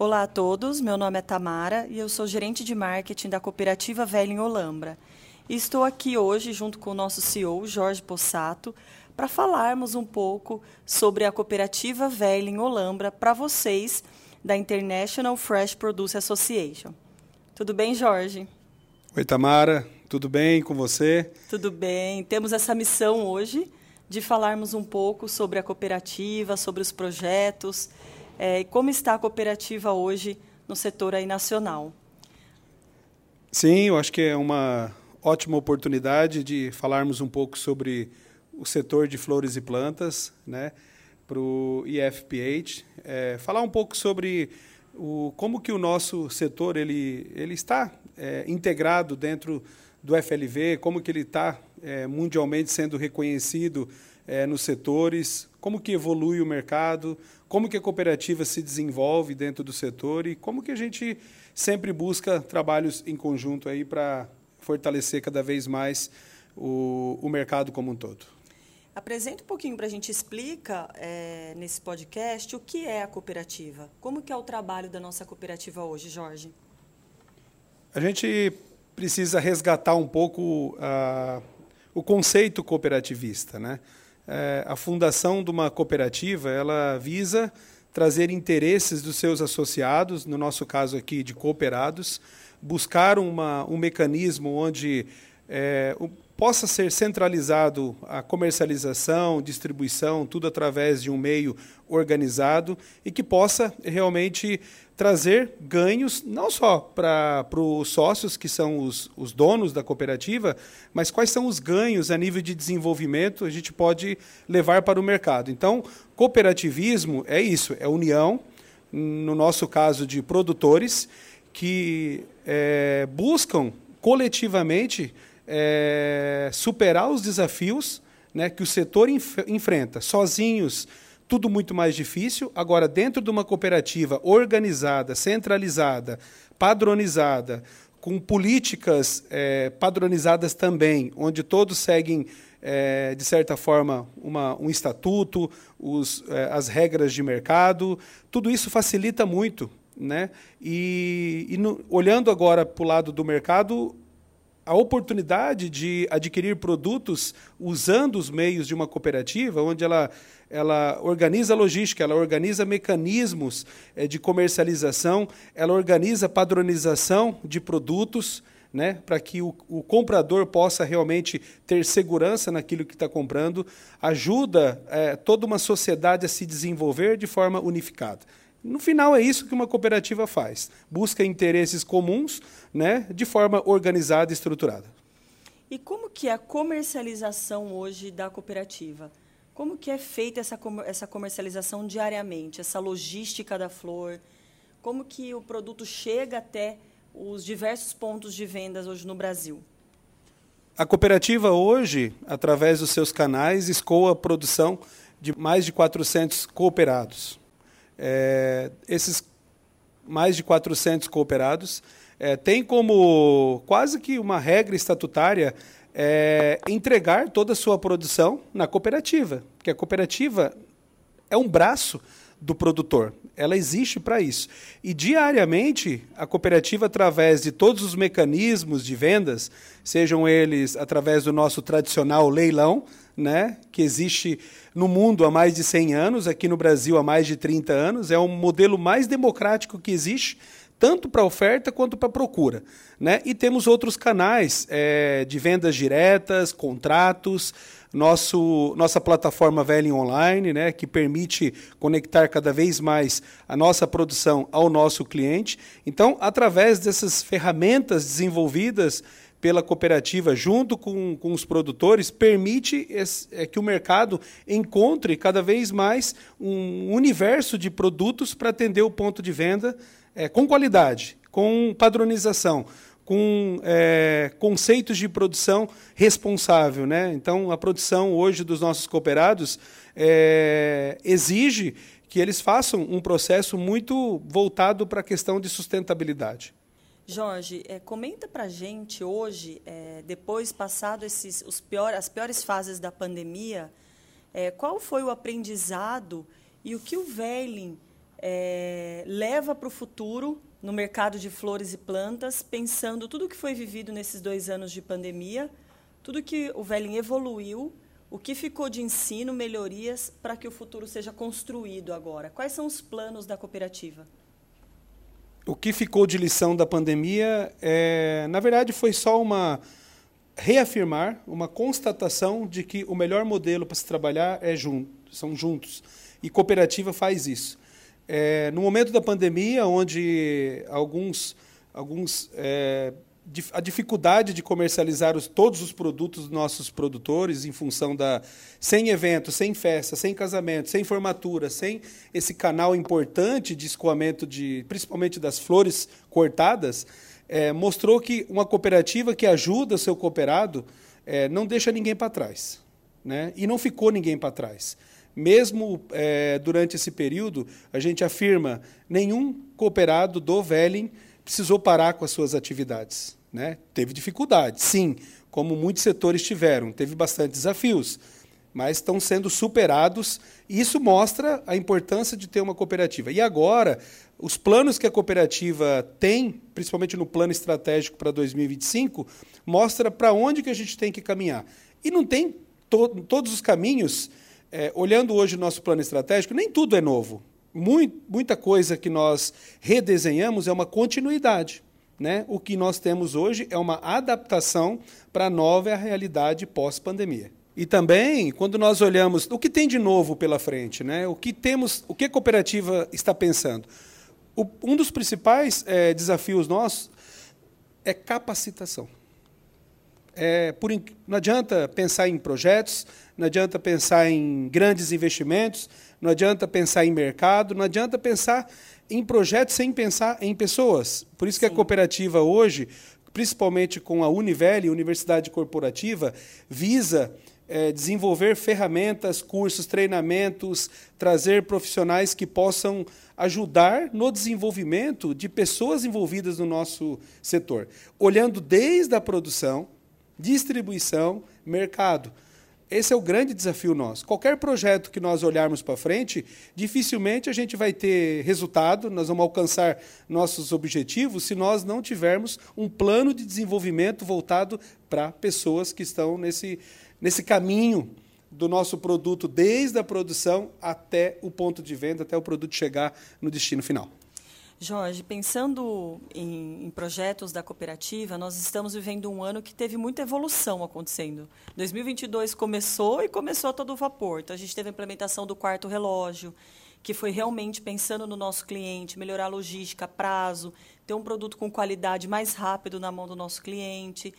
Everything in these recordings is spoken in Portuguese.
Olá a todos, meu nome é Tamara e eu sou gerente de marketing da cooperativa Velha em Olambra. E estou aqui hoje junto com o nosso CEO, Jorge Possato, para falarmos um pouco sobre a cooperativa Velha em Olambra para vocês da International Fresh Produce Association. Tudo bem, Jorge? Oi, Tamara. Tudo bem com você? Tudo bem. Temos essa missão hoje de falarmos um pouco sobre a cooperativa, sobre os projetos é, como está a cooperativa hoje no setor aí nacional. Sim, eu acho que é uma ótima oportunidade de falarmos um pouco sobre o setor de flores e plantas, né, para o IFPH, é, falar um pouco sobre o, como que o nosso setor ele, ele está é, integrado dentro do FLV, como que ele está é, mundialmente sendo reconhecido é, nos setores, como que evolui o mercado, como que a cooperativa se desenvolve dentro do setor e como que a gente sempre busca trabalhos em conjunto aí para fortalecer cada vez mais o, o mercado como um todo. Apresenta um pouquinho para a gente explica é, nesse podcast o que é a cooperativa, como que é o trabalho da nossa cooperativa hoje, Jorge. A gente precisa resgatar um pouco uh, o conceito cooperativista, né? É, a fundação de uma cooperativa ela visa trazer interesses dos seus associados, no nosso caso aqui de cooperados, buscar uma, um mecanismo onde é, possa ser centralizado a comercialização, distribuição, tudo através de um meio organizado e que possa realmente trazer ganhos não só para os sócios, que são os, os donos da cooperativa, mas quais são os ganhos a nível de desenvolvimento a gente pode levar para o mercado. Então, cooperativismo é isso, é união, no nosso caso de produtores, que é, buscam coletivamente é, superar os desafios né, que o setor enf enfrenta. Sozinhos, tudo muito mais difícil. Agora, dentro de uma cooperativa organizada, centralizada, padronizada, com políticas é, padronizadas também, onde todos seguem, é, de certa forma, uma, um estatuto, os, é, as regras de mercado, tudo isso facilita muito. Né? E, e no, olhando agora para o lado do mercado, a oportunidade de adquirir produtos usando os meios de uma cooperativa, onde ela, ela organiza logística, ela organiza mecanismos é, de comercialização, ela organiza padronização de produtos, né, para que o, o, comprador possa realmente ter segurança naquilo que está comprando, ajuda é, toda uma sociedade a se desenvolver de forma unificada. No final é isso que uma cooperativa faz, busca interesses comuns, né, de forma organizada e estruturada. E como que é a comercialização hoje da cooperativa? Como que é feita essa, essa comercialização diariamente, essa logística da flor? Como que o produto chega até os diversos pontos de vendas hoje no Brasil? A cooperativa hoje, através dos seus canais, escoa a produção de mais de 400 cooperados. É, esses mais de 400 cooperados é, têm como quase que uma regra estatutária é, entregar toda a sua produção na cooperativa, porque a cooperativa é um braço do produtor. Ela existe para isso. E diariamente, a cooperativa, através de todos os mecanismos de vendas, sejam eles através do nosso tradicional leilão, né, que existe no mundo há mais de 100 anos, aqui no Brasil há mais de 30 anos, é o modelo mais democrático que existe, tanto para oferta quanto para procura. Né? E temos outros canais é, de vendas diretas, contratos, nosso, nossa plataforma Velho Online, né, que permite conectar cada vez mais a nossa produção ao nosso cliente. Então, através dessas ferramentas desenvolvidas pela cooperativa junto com, com os produtores permite esse, é, que o mercado encontre cada vez mais um universo de produtos para atender o ponto de venda é, com qualidade, com padronização, com é, conceitos de produção responsável. Né? Então, a produção hoje dos nossos cooperados é, exige que eles façam um processo muito voltado para a questão de sustentabilidade. Jorge, é, comenta para a gente hoje, é, depois passado esses, os pior, as piores fases da pandemia, é, qual foi o aprendizado e o que o Velin é, leva para o futuro no mercado de flores e plantas, pensando tudo que foi vivido nesses dois anos de pandemia, tudo que o Velling evoluiu, o que ficou de ensino, melhorias para que o futuro seja construído agora. Quais são os planos da cooperativa? O que ficou de lição da pandemia, é, na verdade, foi só uma reafirmar, uma constatação de que o melhor modelo para se trabalhar é junto, são juntos. E cooperativa faz isso. É, no momento da pandemia, onde alguns, alguns é, a dificuldade de comercializar os, todos os produtos dos nossos produtores em função da sem evento, sem festa, sem casamento, sem formatura, sem esse canal importante de escoamento de principalmente das flores cortadas, é, mostrou que uma cooperativa que ajuda seu cooperado é, não deixa ninguém para trás, né? E não ficou ninguém para trás. Mesmo é, durante esse período, a gente afirma nenhum cooperado do Velling precisou parar com as suas atividades. Né? Teve dificuldade, sim, como muitos setores tiveram, teve bastante desafios, mas estão sendo superados, e isso mostra a importância de ter uma cooperativa. E agora, os planos que a cooperativa tem, principalmente no plano estratégico para 2025, mostra para onde que a gente tem que caminhar. E não tem to todos os caminhos é, olhando hoje o nosso plano estratégico, nem tudo é novo. muita coisa que nós redesenhamos é uma continuidade. Né? O que nós temos hoje é uma adaptação para a nova realidade pós-pandemia. E também, quando nós olhamos o que tem de novo pela frente, né? o que temos, o que a cooperativa está pensando. O, um dos principais é, desafios nossos é capacitação. É, por, não adianta pensar em projetos, não adianta pensar em grandes investimentos, não adianta pensar em mercado, não adianta pensar em projetos sem pensar em pessoas. Por isso que Sim. a cooperativa hoje, principalmente com a Univel, Universidade Corporativa, visa é, desenvolver ferramentas, cursos, treinamentos, trazer profissionais que possam ajudar no desenvolvimento de pessoas envolvidas no nosso setor, olhando desde a produção, distribuição, mercado. Esse é o grande desafio nosso. Qualquer projeto que nós olharmos para frente, dificilmente a gente vai ter resultado, nós vamos alcançar nossos objetivos se nós não tivermos um plano de desenvolvimento voltado para pessoas que estão nesse, nesse caminho do nosso produto, desde a produção até o ponto de venda, até o produto chegar no destino final. Jorge, pensando em, em, projetos da cooperativa, nós estamos vivendo um ano que teve muita evolução acontecendo. 2022 começou e começou a todo vapor. Então, a gente teve a implementação do quarto relógio, que foi realmente pensando no nosso cliente, melhorar a logística, prazo, ter um produto com qualidade mais rápido na mão do nosso cliente.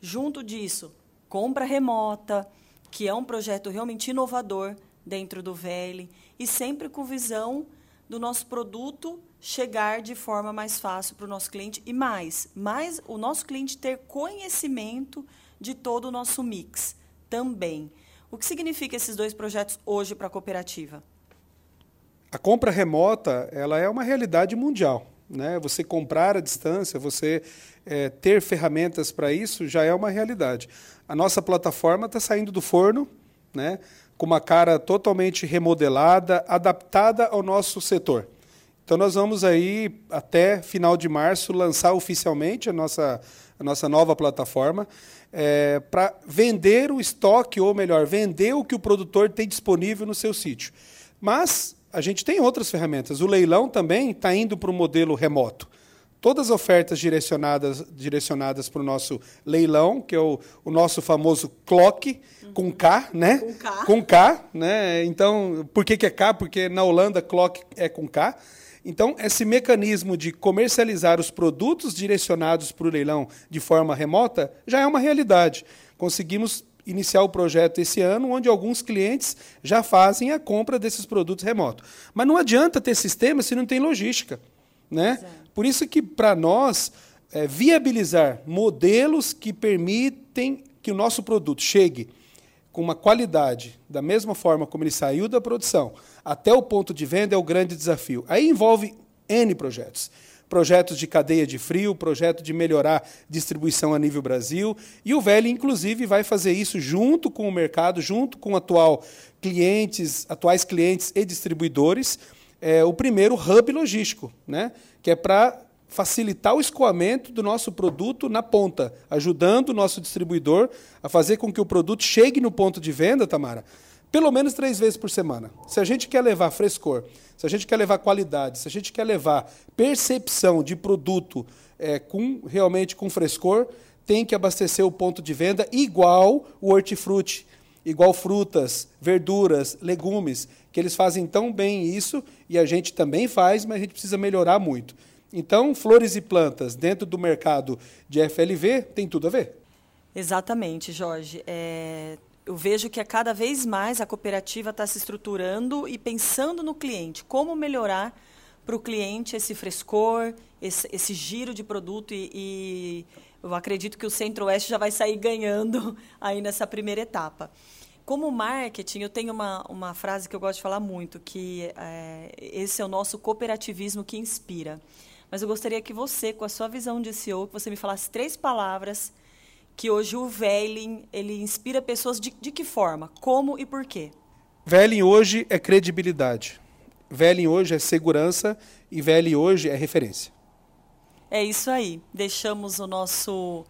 Junto disso, compra remota, que é um projeto realmente inovador dentro do VL, e sempre com visão do nosso produto chegar de forma mais fácil para o nosso cliente e mais, mais o nosso cliente ter conhecimento de todo o nosso mix também. O que significa esses dois projetos hoje para a cooperativa? A compra remota ela é uma realidade mundial. Né? Você comprar à distância, você é, ter ferramentas para isso já é uma realidade. A nossa plataforma está saindo do forno, né? Com uma cara totalmente remodelada, adaptada ao nosso setor. Então nós vamos aí até final de março lançar oficialmente a nossa, a nossa nova plataforma é, para vender o estoque, ou melhor, vender o que o produtor tem disponível no seu sítio. Mas a gente tem outras ferramentas. O leilão também está indo para o modelo remoto. Todas as ofertas direcionadas, direcionadas para o nosso leilão, que é o, o nosso famoso clock, uhum. com K, né? Com K. Com K, né? Então, por que, que é K? Porque na Holanda clock é com K. Então, esse mecanismo de comercializar os produtos direcionados para o leilão de forma remota já é uma realidade. Conseguimos iniciar o projeto esse ano, onde alguns clientes já fazem a compra desses produtos remotos. Mas não adianta ter sistema se não tem logística. Né? Por isso que, para nós, é, viabilizar modelos que permitem que o nosso produto chegue com uma qualidade, da mesma forma como ele saiu da produção, até o ponto de venda é o grande desafio. Aí envolve N projetos. Projetos de cadeia de frio, projeto de melhorar distribuição a nível Brasil. E o Velho, inclusive, vai fazer isso junto com o mercado, junto com atual clientes, atuais clientes e distribuidores, é o primeiro hub logístico, né? que é para facilitar o escoamento do nosso produto na ponta, ajudando o nosso distribuidor a fazer com que o produto chegue no ponto de venda, Tamara, pelo menos três vezes por semana. Se a gente quer levar frescor, se a gente quer levar qualidade, se a gente quer levar percepção de produto é, com realmente com frescor, tem que abastecer o ponto de venda igual o hortifruti, igual frutas, verduras, legumes, que eles fazem tão bem isso e a gente também faz, mas a gente precisa melhorar muito. Então, flores e plantas dentro do mercado de FLV tem tudo a ver. Exatamente, Jorge. É, eu vejo que a cada vez mais a cooperativa está se estruturando e pensando no cliente, como melhorar para o cliente esse frescor, esse, esse, giro de produto e, e eu acredito que o Centro-Oeste já vai sair ganhando aí nessa primeira etapa. Como marketing, eu tenho uma, uma frase que eu gosto de falar muito, que é, esse é o nosso cooperativismo que inspira. Mas eu gostaria que você, com a sua visão de CEO, que você me falasse três palavras que hoje o Velin ele inspira pessoas de, de que forma, como e por quê? Velin hoje é credibilidade. Velin hoje é segurança e Velin hoje é referência. É isso aí. Deixamos o nosso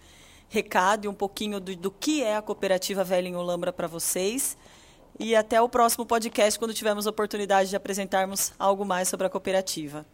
recado e um pouquinho do, do que é a cooperativa Velin Olambra para vocês. E até o próximo podcast, quando tivermos a oportunidade de apresentarmos algo mais sobre a cooperativa.